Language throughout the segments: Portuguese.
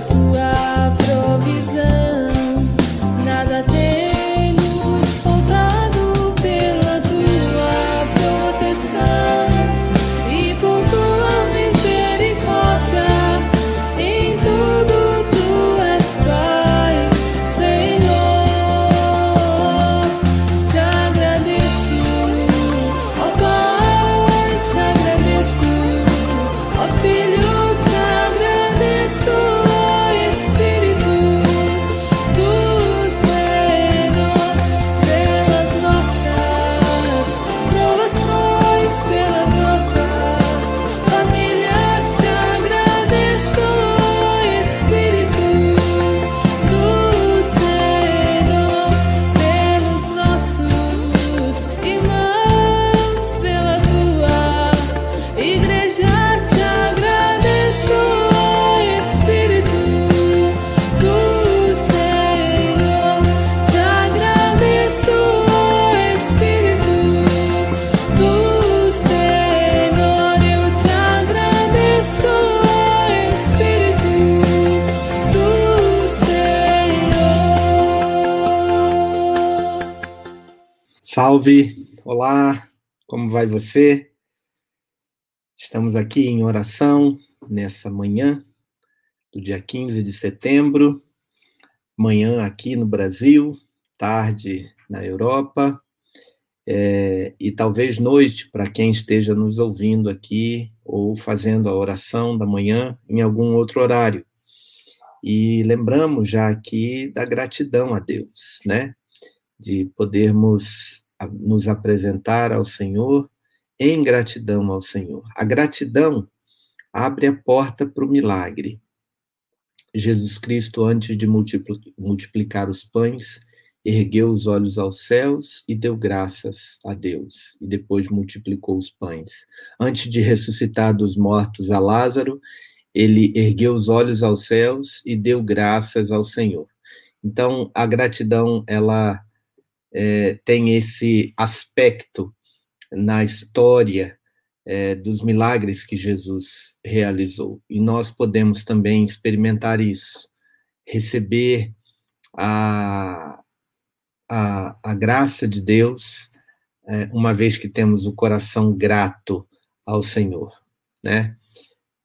tua provisão. Salve! Olá, como vai você? Estamos aqui em oração nessa manhã do dia 15 de setembro, manhã aqui no Brasil, tarde na Europa, é, e talvez noite para quem esteja nos ouvindo aqui ou fazendo a oração da manhã em algum outro horário. E lembramos já aqui da gratidão a Deus, né? De podermos nos apresentar ao Senhor em gratidão ao Senhor. A gratidão abre a porta para o milagre. Jesus Cristo, antes de multiplicar os pães, ergueu os olhos aos céus e deu graças a Deus, e depois multiplicou os pães. Antes de ressuscitar dos mortos a Lázaro, ele ergueu os olhos aos céus e deu graças ao Senhor. Então, a gratidão, ela é, tem esse aspecto na história é, dos milagres que Jesus realizou. E nós podemos também experimentar isso, receber a, a, a graça de Deus, é, uma vez que temos o coração grato ao Senhor, né?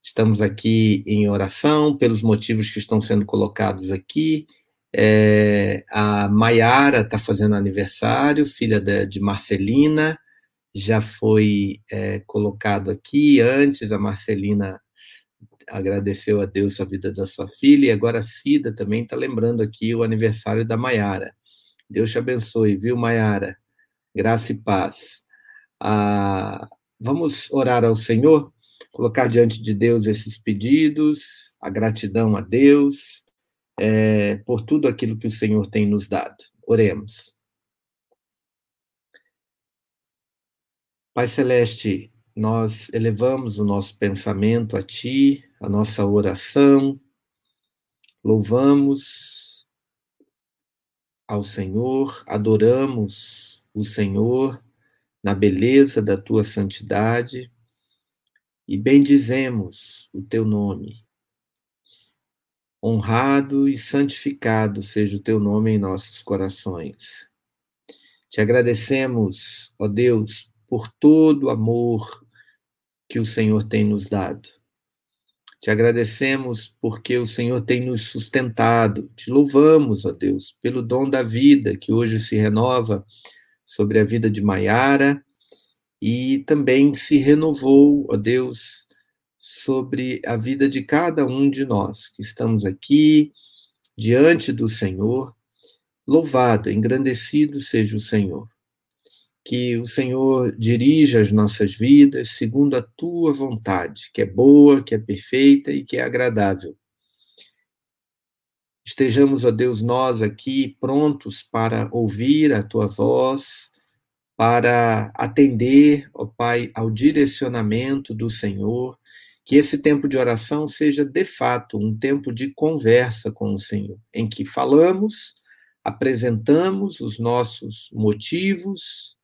Estamos aqui em oração pelos motivos que estão sendo colocados aqui é, a Maiara está fazendo aniversário, filha de, de Marcelina, já foi é, colocado aqui antes. A Marcelina agradeceu a Deus a vida da sua filha, e agora a Cida também está lembrando aqui o aniversário da Maiara. Deus te abençoe, viu, Maiara? Graça e paz. Ah, vamos orar ao Senhor, colocar diante de Deus esses pedidos, a gratidão a Deus é, por tudo aquilo que o Senhor tem nos dado. Oremos. Pai Celeste, nós elevamos o nosso pensamento a Ti, a nossa oração, louvamos ao Senhor, adoramos o Senhor na beleza da Tua santidade e bendizemos o teu nome. Honrado e santificado seja o teu nome em nossos corações. Te agradecemos, ó Deus, por todo o amor que o Senhor tem nos dado. Te agradecemos porque o Senhor tem nos sustentado. Te louvamos, ó Deus, pelo dom da vida que hoje se renova sobre a vida de Maiara e também se renovou, ó Deus, sobre a vida de cada um de nós que estamos aqui diante do Senhor. Louvado, engrandecido seja o Senhor. Que o Senhor dirija as nossas vidas segundo a tua vontade, que é boa, que é perfeita e que é agradável. Estejamos, ó Deus, nós aqui prontos para ouvir a tua voz, para atender, ó Pai, ao direcionamento do Senhor, que esse tempo de oração seja de fato um tempo de conversa com o Senhor, em que falamos, apresentamos os nossos motivos,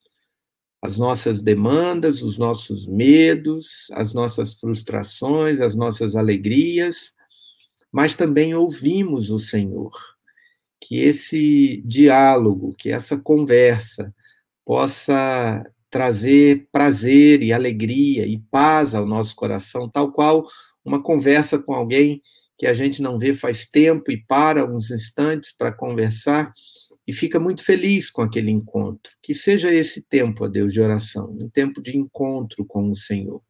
as nossas demandas, os nossos medos, as nossas frustrações, as nossas alegrias, mas também ouvimos o Senhor. Que esse diálogo, que essa conversa possa trazer prazer e alegria e paz ao nosso coração, tal qual uma conversa com alguém que a gente não vê faz tempo e para uns instantes para conversar e fica muito feliz com aquele encontro. Que seja esse tempo, ó Deus, de oração, um tempo de encontro com o Senhor.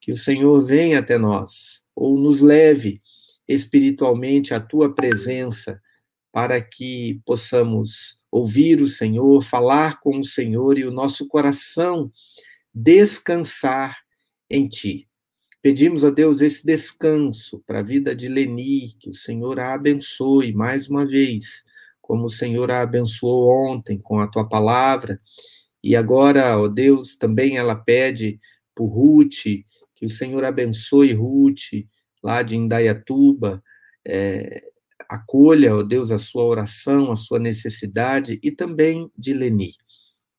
Que o Senhor venha até nós ou nos leve espiritualmente à tua presença para que possamos ouvir o Senhor, falar com o Senhor e o nosso coração descansar em Ti. Pedimos a Deus esse descanso para a vida de Leni, que o Senhor a abençoe mais uma vez, como o Senhor a abençoou ontem com a tua palavra. E agora, ó Deus, também ela pede por Ruth, que o Senhor abençoe Ruth, lá de Indaiatuba, é, acolha, ó Deus, a sua oração, a sua necessidade e também de Leni.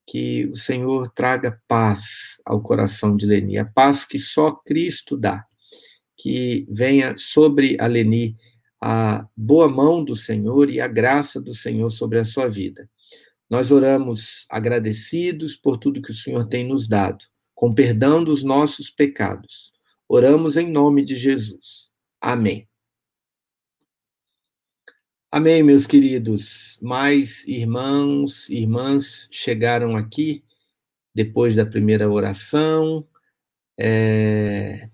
Que o Senhor traga paz ao coração de Leni, a paz que só Cristo dá. Que venha sobre a Leni a boa mão do Senhor e a graça do Senhor sobre a sua vida. Nós oramos agradecidos por tudo que o Senhor tem nos dado, com perdão dos nossos pecados. Oramos em nome de Jesus. Amém. Amém, meus queridos. Mais irmãos irmãs chegaram aqui depois da primeira oração. É...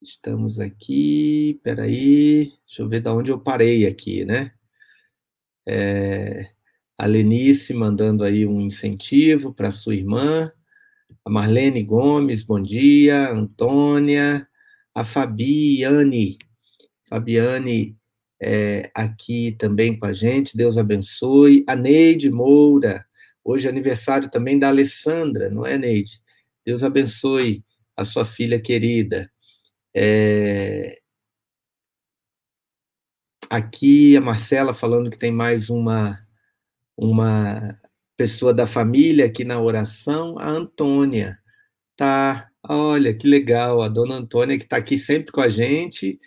Estamos aqui, peraí, deixa eu ver de onde eu parei aqui, né? É... A Lenice mandando aí um incentivo para sua irmã. A Marlene Gomes, bom dia. Antônia. A Fabiane. Fabiane é, aqui também com a gente, Deus abençoe. A Neide Moura, hoje é aniversário também da Alessandra, não é, Neide? Deus abençoe a sua filha querida. É... Aqui a Marcela falando que tem mais uma, uma pessoa da família aqui na oração, a Antônia. Tá, olha que legal, a dona Antônia que está aqui sempre com a gente,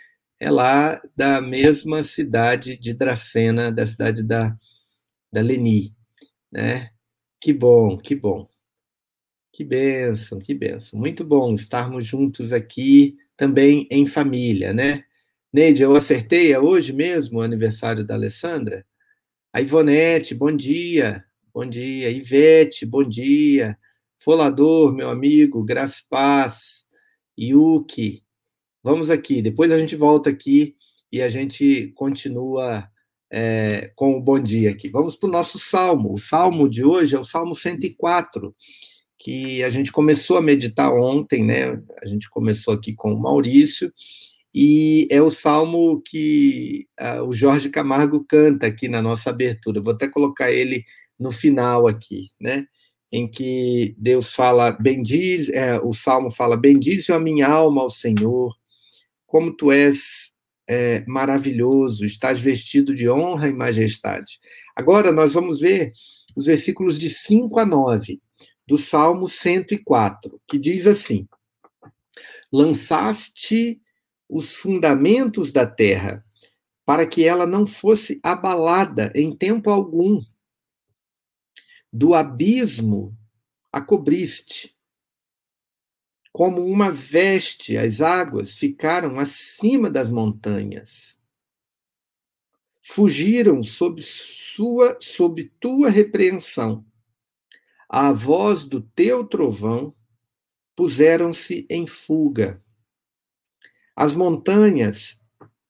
é lá da mesma cidade de Dracena, da cidade da, da Leni, né? Que bom, que bom. Que bênção, que bênção. Muito bom estarmos juntos aqui também em família, né? Neide, eu acertei, é hoje mesmo o aniversário da Alessandra? A Ivonete, bom dia. Bom dia. Ivete, bom dia. Folador, meu amigo, Graça Paz. Yuki, Vamos aqui, depois a gente volta aqui e a gente continua é, com o bom dia aqui. Vamos para o nosso salmo. O salmo de hoje é o Salmo 104, que a gente começou a meditar ontem, né? A gente começou aqui com o Maurício, e é o salmo que uh, o Jorge Camargo canta aqui na nossa abertura. Vou até colocar ele no final aqui, né? Em que Deus fala, bendiz, é, o salmo fala, bendize a minha alma ao Senhor, como tu és é, maravilhoso, estás vestido de honra e majestade. Agora nós vamos ver os versículos de 5 a 9 do Salmo 104, que diz assim: Lançaste os fundamentos da terra, para que ela não fosse abalada em tempo algum. Do abismo a cobriste. Como uma veste, as águas ficaram acima das montanhas. Fugiram sob sua sob tua repreensão. À voz do teu trovão puseram-se em fuga. As montanhas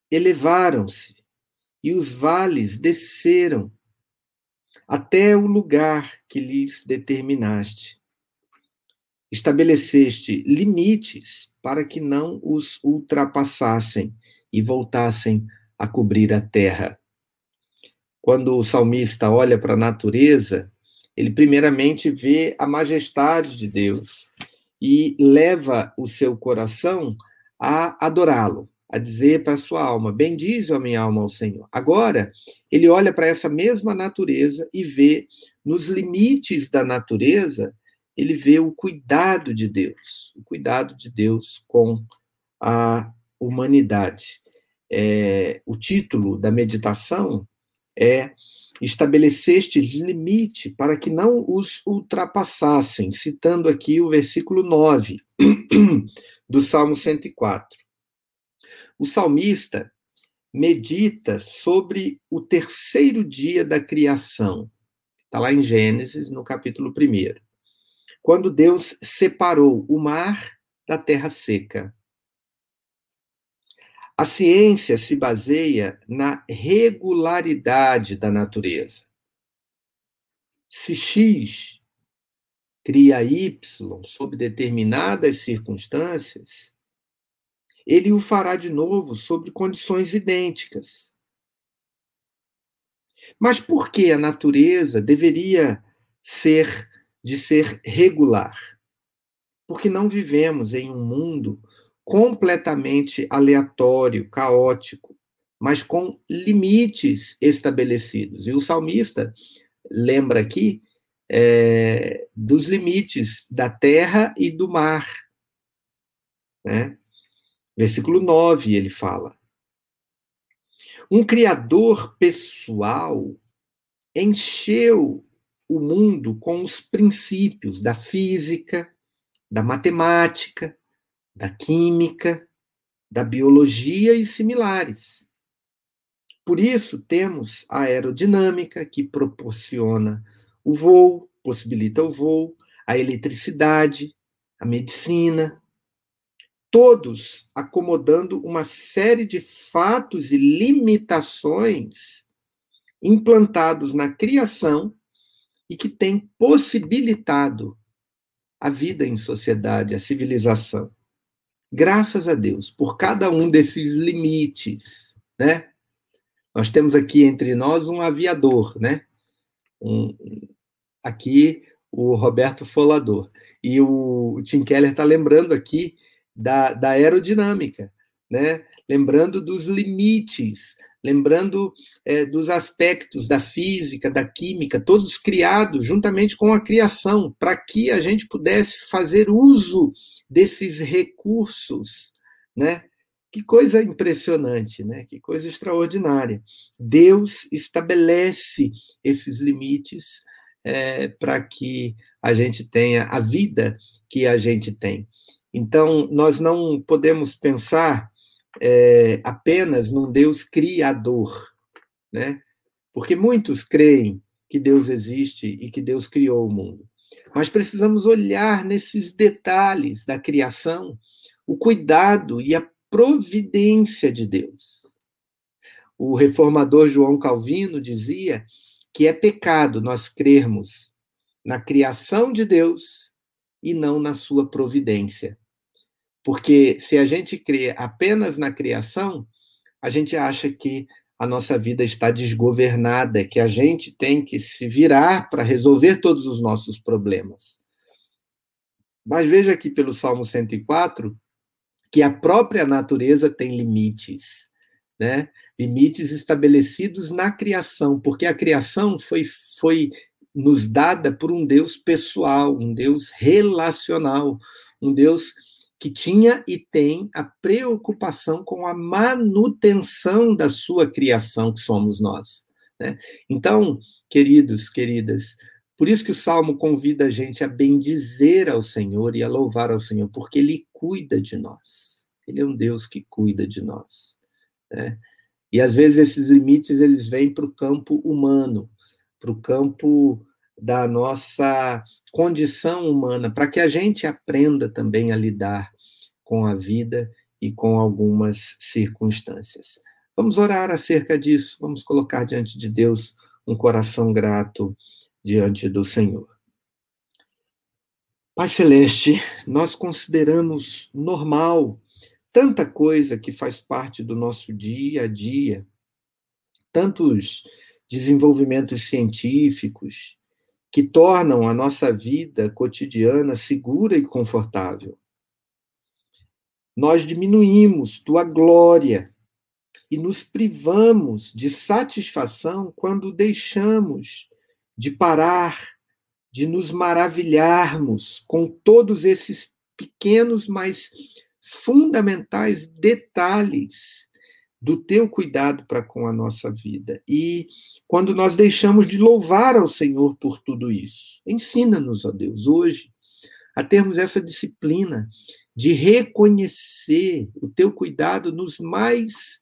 elevaram-se e os vales desceram até o lugar que lhes determinaste. Estabeleceste limites para que não os ultrapassassem e voltassem a cobrir a terra. Quando o salmista olha para a natureza, ele primeiramente vê a majestade de Deus e leva o seu coração a adorá-lo, a dizer para sua alma: Bendize a minha alma ao Senhor. Agora, ele olha para essa mesma natureza e vê nos limites da natureza, ele vê o cuidado de Deus, o cuidado de Deus com a humanidade. É, o título da meditação é estabeleceste limite para que não os ultrapassassem, citando aqui o versículo 9 do Salmo 104. O salmista medita sobre o terceiro dia da criação. Está lá em Gênesis, no capítulo 1. Quando Deus separou o mar da terra seca. A ciência se baseia na regularidade da natureza. Se X cria Y sob determinadas circunstâncias, ele o fará de novo sob condições idênticas. Mas por que a natureza deveria ser de ser regular? Porque não vivemos em um mundo completamente aleatório, caótico, mas com limites estabelecidos. E o salmista lembra aqui é, dos limites da terra e do mar. Né? Versículo 9 ele fala. Um criador pessoal encheu o mundo com os princípios da física, da matemática, da química, da biologia e similares. Por isso, temos a aerodinâmica, que proporciona o voo, possibilita o voo, a eletricidade, a medicina, todos acomodando uma série de fatos e limitações implantados na criação e que têm possibilitado a vida em sociedade, a civilização graças a Deus, por cada um desses limites, né? Nós temos aqui entre nós um aviador, né? Um, aqui o Roberto Folador. E o Tim Keller está lembrando aqui da, da aerodinâmica, né? Lembrando dos limites, lembrando é, dos aspectos da física, da química, todos criados juntamente com a criação, para que a gente pudesse fazer uso desses recursos, né? Que coisa impressionante, né? Que coisa extraordinária. Deus estabelece esses limites é, para que a gente tenha a vida que a gente tem. Então, nós não podemos pensar é, apenas num Deus criador, né? Porque muitos creem que Deus existe e que Deus criou o mundo. Mas precisamos olhar nesses detalhes da criação, o cuidado e a providência de Deus. O reformador João Calvino dizia que é pecado nós crermos na criação de Deus e não na sua providência. Porque se a gente crê apenas na criação, a gente acha que a nossa vida está desgovernada, que a gente tem que se virar para resolver todos os nossos problemas. Mas veja aqui pelo Salmo 104 que a própria natureza tem limites, né? Limites estabelecidos na criação, porque a criação foi, foi nos dada por um Deus pessoal, um Deus relacional, um Deus que tinha e tem a preocupação com a manutenção da sua criação, que somos nós. Né? Então, queridos, queridas, por isso que o Salmo convida a gente a bendizer ao Senhor e a louvar ao Senhor, porque Ele cuida de nós. Ele é um Deus que cuida de nós. Né? E às vezes esses limites eles vêm para o campo humano, para o campo da nossa condição humana, para que a gente aprenda também a lidar com a vida e com algumas circunstâncias. Vamos orar acerca disso, vamos colocar diante de Deus um coração grato diante do Senhor. Pai Celeste, nós consideramos normal tanta coisa que faz parte do nosso dia a dia, tantos desenvolvimentos científicos que tornam a nossa vida cotidiana segura e confortável. Nós diminuímos tua glória e nos privamos de satisfação quando deixamos de parar, de nos maravilharmos com todos esses pequenos, mas fundamentais detalhes do teu cuidado para com a nossa vida. E quando nós deixamos de louvar ao Senhor por tudo isso, ensina-nos, ó Deus, hoje, a termos essa disciplina de reconhecer o teu cuidado nos mais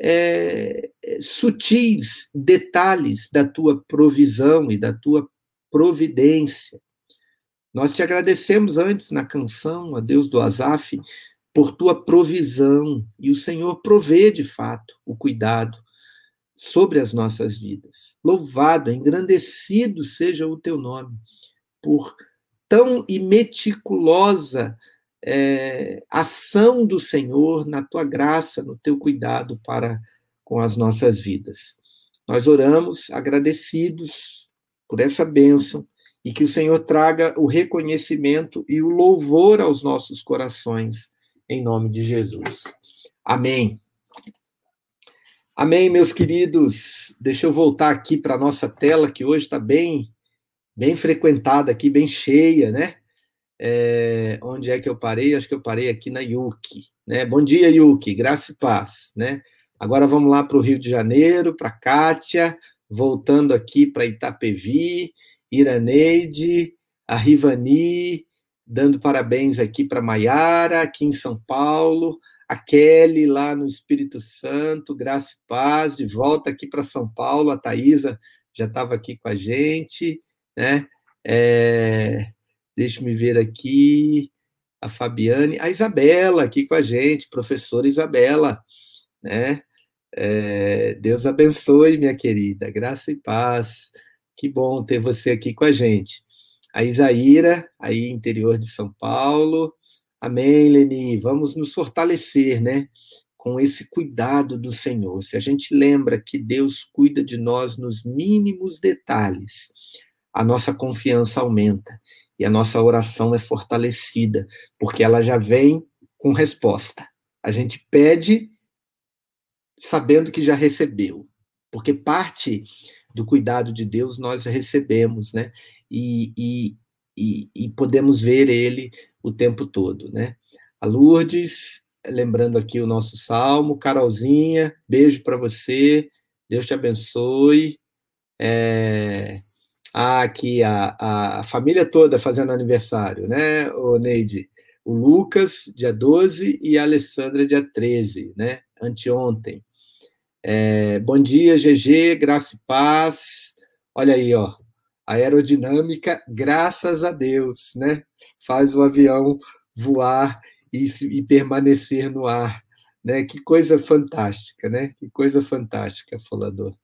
é, sutis detalhes da tua provisão e da tua providência. Nós te agradecemos antes na canção, a Deus do Azaf, por tua provisão, e o Senhor provê de fato o cuidado sobre as nossas vidas. Louvado, engrandecido seja o teu nome, por tão meticulosa é, ação do Senhor na tua graça, no teu cuidado para com as nossas vidas. Nós oramos agradecidos por essa bênção e que o Senhor traga o reconhecimento e o louvor aos nossos corações, em nome de Jesus. Amém. Amém, meus queridos. Deixa eu voltar aqui para a nossa tela, que hoje está bem, bem frequentada aqui, bem cheia, né? É, onde é que eu parei? Acho que eu parei aqui na Yuki. Né? Bom dia, Yuki, graça e paz. Né? Agora vamos lá para o Rio de Janeiro, para Kátia, voltando aqui para Itapevi, Iraneide, a Rivani, dando parabéns aqui para Maiara, aqui em São Paulo, a Kelly lá no Espírito Santo, graça e paz, de volta aqui para São Paulo, a Thaisa já estava aqui com a gente, né? É, Deixa-me ver aqui. A Fabiane, a Isabela aqui com a gente, professora Isabela, né? É, Deus abençoe, minha querida, graça e paz. Que bom ter você aqui com a gente. A Isaíra, aí interior de São Paulo. Amém, Leni. Vamos nos fortalecer, né? Com esse cuidado do Senhor. Se a gente lembra que Deus cuida de nós nos mínimos detalhes, a nossa confiança aumenta e a nossa oração é fortalecida, porque ela já vem com resposta. A gente pede sabendo que já recebeu, porque parte do cuidado de Deus nós recebemos, né? E, e, e, podemos ver ele o tempo todo, né? A Lourdes, lembrando aqui o nosso salmo, Carolzinha, beijo para você, Deus te abençoe. É, ah, aqui a, a família toda fazendo aniversário, né, o Neide? O Lucas, dia 12, e a Alessandra, dia 13, né? Anteontem. É, bom dia, GG, graça e paz. Olha aí, ó. A aerodinâmica, graças a Deus, né? Faz o avião voar e, e permanecer no ar. Né? Que coisa fantástica, né? Que coisa fantástica, Folador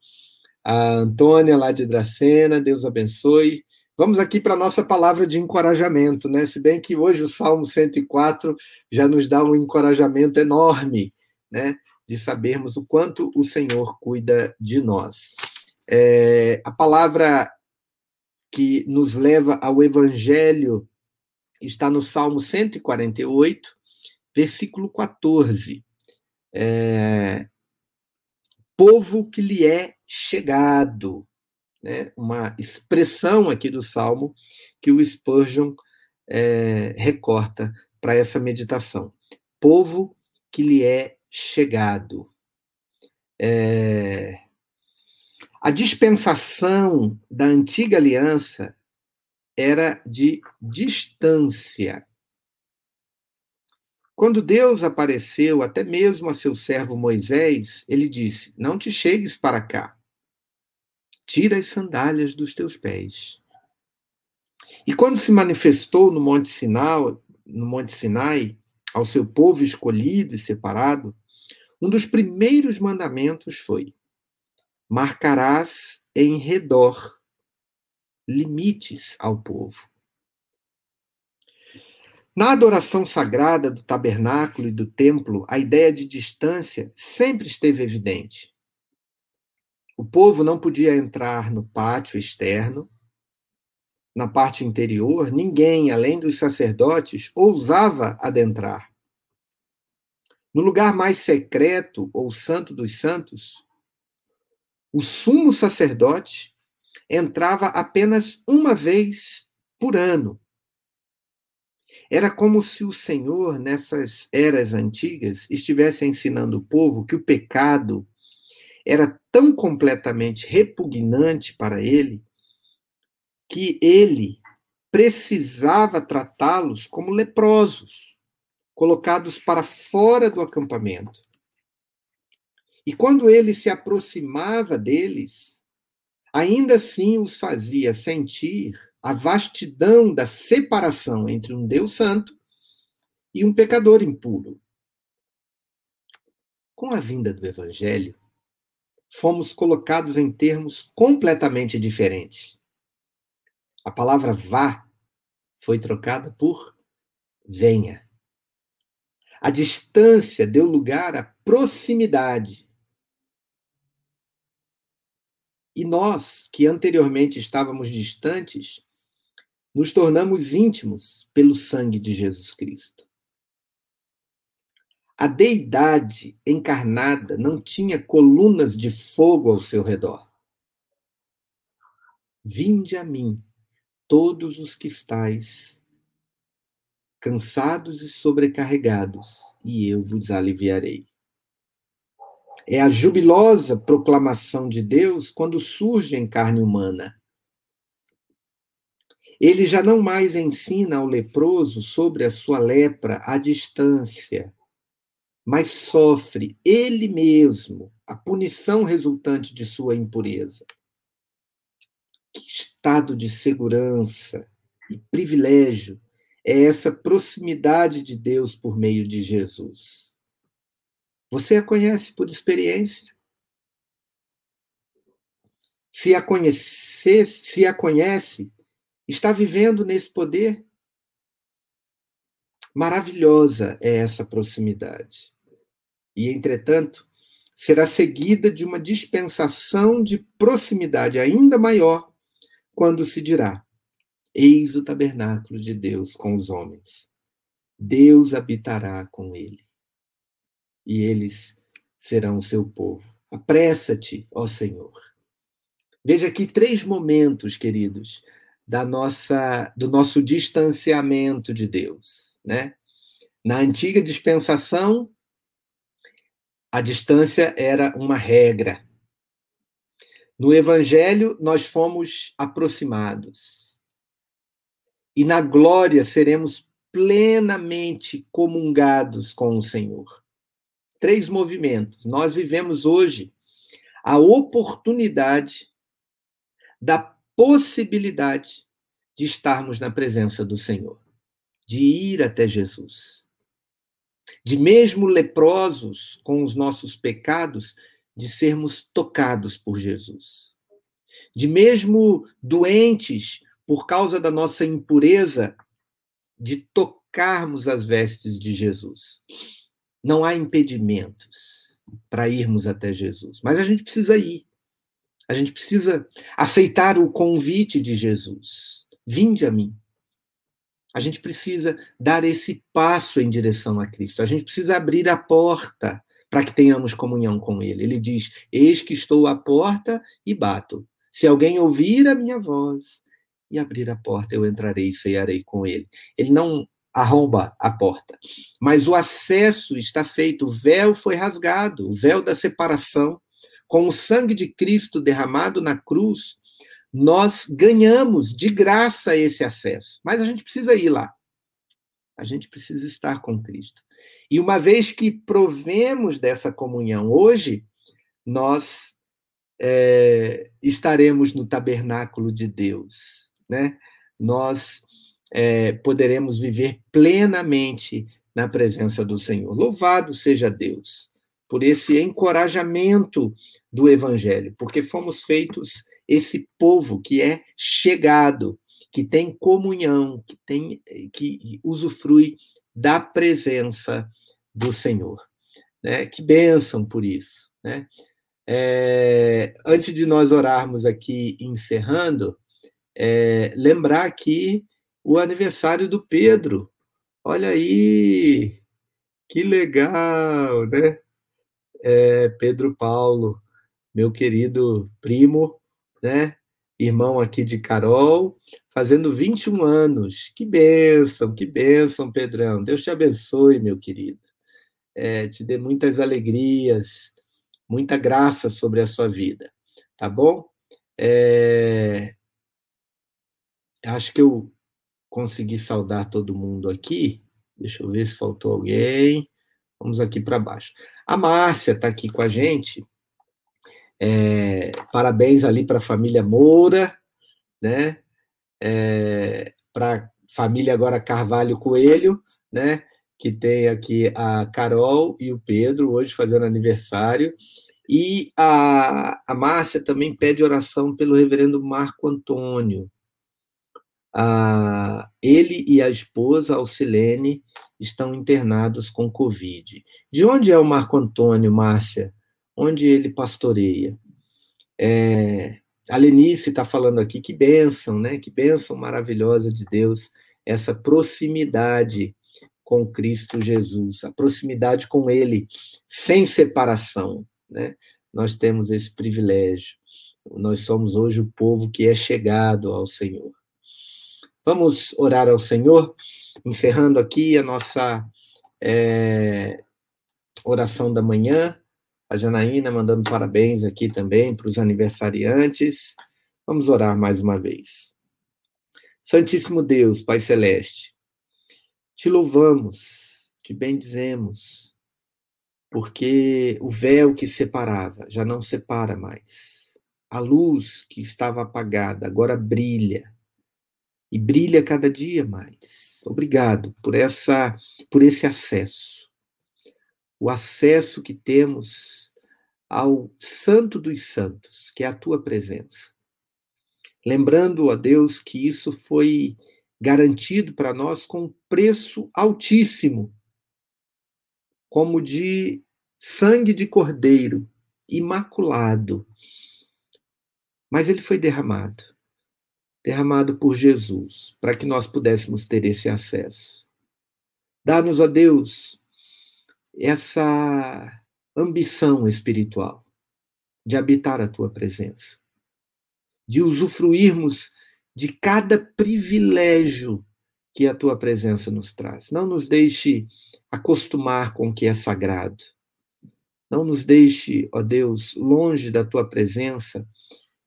a Antônia lá de Dracena, Deus abençoe. Vamos aqui para a nossa palavra de encorajamento, né? Se bem que hoje o Salmo 104 já nos dá um encorajamento enorme, né? De sabermos o quanto o Senhor cuida de nós. É, a palavra que nos leva ao Evangelho está no Salmo 148, versículo 14. É, povo que lhe é chegado, né? uma expressão aqui do Salmo que o Spurgeon é, recorta para essa meditação. Povo que lhe é chegado. É... A dispensação da antiga aliança era de distância. Quando Deus apareceu até mesmo a seu servo Moisés, ele disse: Não te chegues para cá. Tira as sandálias dos teus pés. E quando se manifestou no Monte Sinai, no Monte Sinai, ao seu povo escolhido e separado, um dos primeiros mandamentos foi: marcarás em redor limites ao povo. Na adoração sagrada do tabernáculo e do templo, a ideia de distância sempre esteve evidente. O povo não podia entrar no pátio externo. Na parte interior, ninguém, além dos sacerdotes, ousava adentrar. No lugar mais secreto, ou santo dos santos, o sumo sacerdote entrava apenas uma vez por ano. Era como se o Senhor, nessas eras antigas, estivesse ensinando o povo que o pecado era tão completamente repugnante para ele que ele precisava tratá-los como leprosos, colocados para fora do acampamento. E quando ele se aproximava deles, ainda assim os fazia sentir a vastidão da separação entre um Deus santo e um pecador impuro. Com a vinda do Evangelho, fomos colocados em termos completamente diferentes. A palavra vá foi trocada por venha. A distância deu lugar à proximidade. E nós, que anteriormente estávamos distantes, nos tornamos íntimos pelo sangue de Jesus Cristo. A deidade encarnada não tinha colunas de fogo ao seu redor. Vinde a mim, todos os que estáis cansados e sobrecarregados, e eu vos aliviarei. É a jubilosa proclamação de Deus quando surge em carne humana. Ele já não mais ensina ao leproso sobre a sua lepra à distância, mas sofre ele mesmo a punição resultante de sua impureza. Que estado de segurança e privilégio é essa proximidade de Deus por meio de Jesus? Você a conhece por experiência. Se a se a conhece, está vivendo nesse poder. Maravilhosa é essa proximidade. E, entretanto, será seguida de uma dispensação de proximidade ainda maior quando se dirá: Eis o tabernáculo de Deus com os homens. Deus habitará com ele e eles serão seu povo. Apressa-te, ó Senhor. Veja aqui três momentos, queridos, da nossa do nosso distanciamento de Deus, né? Na antiga dispensação, a distância era uma regra. No evangelho, nós fomos aproximados. E na glória seremos plenamente comungados com o Senhor três movimentos. Nós vivemos hoje a oportunidade da possibilidade de estarmos na presença do Senhor, de ir até Jesus. De mesmo leprosos com os nossos pecados, de sermos tocados por Jesus. De mesmo doentes por causa da nossa impureza, de tocarmos as vestes de Jesus. Não há impedimentos para irmos até Jesus, mas a gente precisa ir. A gente precisa aceitar o convite de Jesus. Vinde a mim. A gente precisa dar esse passo em direção a Cristo. A gente precisa abrir a porta para que tenhamos comunhão com Ele. Ele diz: Eis que estou à porta e bato. Se alguém ouvir a minha voz e abrir a porta, eu entrarei e cearei com ele. Ele não arromba a porta. Mas o acesso está feito, o véu foi rasgado, o véu da separação. Com o sangue de Cristo derramado na cruz, nós ganhamos de graça esse acesso. Mas a gente precisa ir lá. A gente precisa estar com Cristo. E uma vez que provemos dessa comunhão hoje, nós é, estaremos no tabernáculo de Deus, né? Nós é, poderemos viver plenamente na presença do Senhor. Louvado seja Deus por esse encorajamento do Evangelho, porque fomos feitos esse povo que é chegado, que tem comunhão, que tem que usufrui da presença do Senhor. Né? Que bênção por isso. Né? É, antes de nós orarmos aqui, encerrando, é, lembrar aqui o aniversário do Pedro. Olha aí, que legal, né? É, Pedro Paulo, meu querido primo, né? Irmão aqui de Carol, fazendo 21 anos. Que bênção, que bênção, Pedrão. Deus te abençoe, meu querido. É, te dê muitas alegrias, muita graça sobre a sua vida, tá bom? É... Acho que eu consegui saudar todo mundo aqui. Deixa eu ver se faltou alguém. Vamos aqui para baixo. A Márcia está aqui com a gente. É, parabéns ali para a família Moura, né? É, para a família agora Carvalho Coelho, né? Que tem aqui a Carol e o Pedro hoje fazendo aniversário. E a, a Márcia também pede oração pelo reverendo Marco Antônio, ele e a esposa, Alcilene, estão internados com Covid. De onde é o Marco Antônio, Márcia? Onde ele pastoreia? É, a Lenice está falando aqui, que bênção, né? Que bênção maravilhosa de Deus, essa proximidade com Cristo Jesus, a proximidade com Ele, sem separação, né? Nós temos esse privilégio. Nós somos hoje o povo que é chegado ao Senhor. Vamos orar ao Senhor, encerrando aqui a nossa é, oração da manhã. A Janaína mandando parabéns aqui também para os aniversariantes. Vamos orar mais uma vez. Santíssimo Deus, Pai Celeste, te louvamos, te bendizemos, porque o véu que separava já não separa mais. A luz que estava apagada agora brilha e brilha cada dia mais. Obrigado por essa por esse acesso. O acesso que temos ao Santo dos Santos, que é a tua presença. Lembrando, ó Deus, que isso foi garantido para nós com um preço altíssimo, como de sangue de cordeiro, imaculado. Mas ele foi derramado derramado por Jesus, para que nós pudéssemos ter esse acesso. Dá-nos, ó Deus, essa ambição espiritual de habitar a tua presença, de usufruirmos de cada privilégio que a tua presença nos traz. Não nos deixe acostumar com o que é sagrado. Não nos deixe, ó Deus, longe da tua presença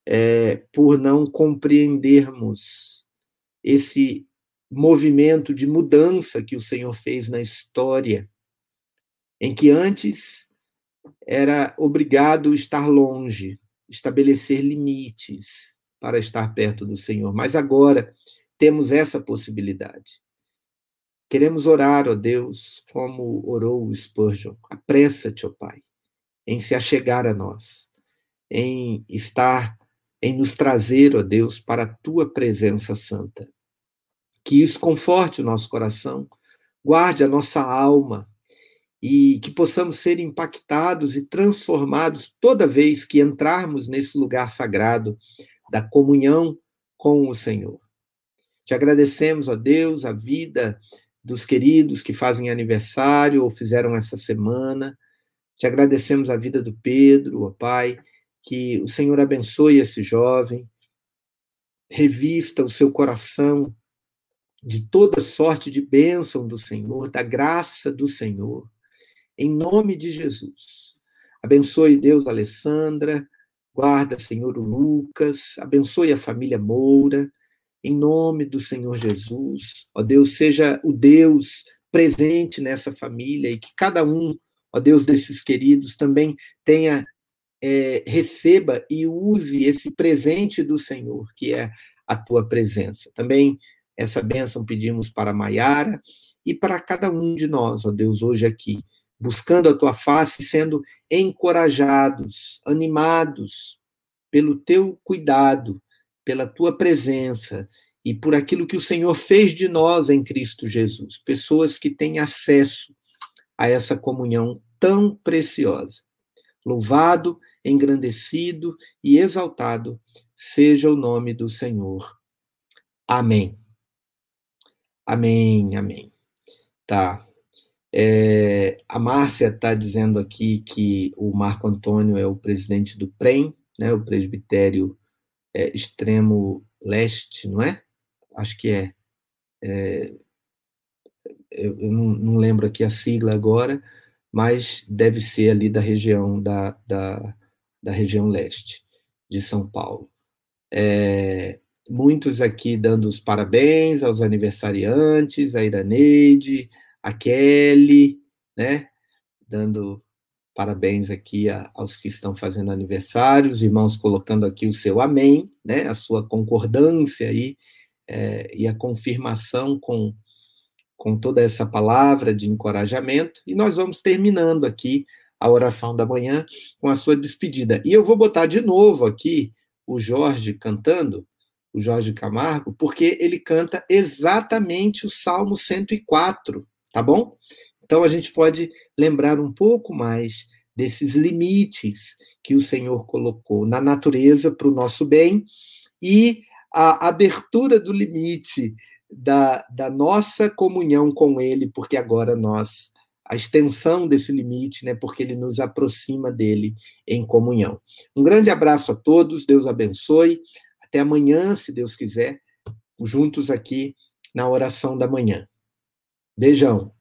é, por não compreendermos esse movimento de mudança que o Senhor fez na história, em que antes era obrigado estar longe, estabelecer limites para estar perto do Senhor, mas agora temos essa possibilidade. Queremos orar, ó Deus, como orou o Spurgeon. Apressa-te, ó Pai, em se achegar a nós, em estar em nos trazer, ó Deus, para a tua presença santa. Que isso conforte o nosso coração, guarde a nossa alma e que possamos ser impactados e transformados toda vez que entrarmos nesse lugar sagrado da comunhão com o Senhor. Te agradecemos, ó Deus, a vida dos queridos que fazem aniversário ou fizeram essa semana. Te agradecemos a vida do Pedro, ó Pai que o Senhor abençoe esse jovem, revista o seu coração de toda sorte de bênção do Senhor, da graça do Senhor, em nome de Jesus. Abençoe Deus Alessandra, guarda, Senhor, o Lucas, abençoe a família Moura, em nome do Senhor Jesus. Ó Deus, seja o Deus presente nessa família e que cada um, ó Deus, desses queridos também tenha, é, receba e use esse presente do Senhor, que é a tua presença. Também essa bênção pedimos para Maiara e para cada um de nós, ó Deus, hoje aqui, buscando a tua face, sendo encorajados, animados pelo teu cuidado, pela tua presença e por aquilo que o Senhor fez de nós em Cristo Jesus, pessoas que têm acesso a essa comunhão tão preciosa. Louvado, engrandecido e exaltado seja o nome do Senhor. Amém. Amém, amém. Tá. É, a Márcia está dizendo aqui que o Marco Antônio é o presidente do PREM, né, o Presbitério é, Extremo Leste, não é? Acho que é. é eu, não, não, lembro aqui a sigla agora, mas deve ser ali da região da, da, da região leste de São Paulo. É, muitos aqui dando os parabéns aos aniversariantes, a Iraneide, a Kelly, né? Dando parabéns aqui a, aos que estão fazendo aniversário, os irmãos colocando aqui o seu amém, né? A sua concordância aí é, e a confirmação com, com toda essa palavra de encorajamento. E nós vamos terminando aqui a oração da manhã com a sua despedida. E eu vou botar de novo aqui o Jorge cantando, o Jorge Camargo, porque ele canta exatamente o Salmo 104, tá bom? Então a gente pode lembrar um pouco mais desses limites que o Senhor colocou na natureza para o nosso bem e a abertura do limite da, da nossa comunhão com Ele, porque agora nós a extensão desse limite, né, porque ele nos aproxima dele em comunhão. Um grande abraço a todos, Deus abençoe. Até amanhã, se Deus quiser, juntos aqui na oração da manhã. Beijão.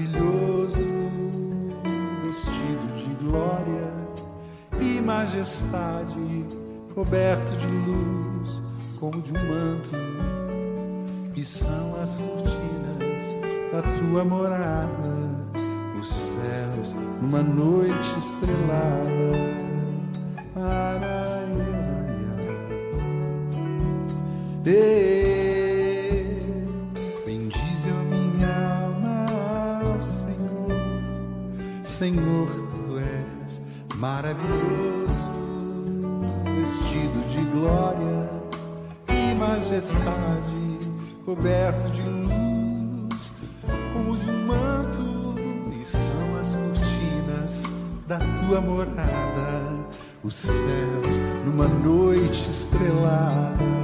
Maravilhoso, vestido de glória e majestade, coberto de luz como de um manto, e são as cortinas da tua morada, os céus numa noite estrelada. Senhor, maravilhoso, vestido de glória e majestade, coberto de luz, como de um manto, e são as cortinas da tua morada, os céus numa noite estrelada.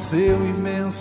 Seu imenso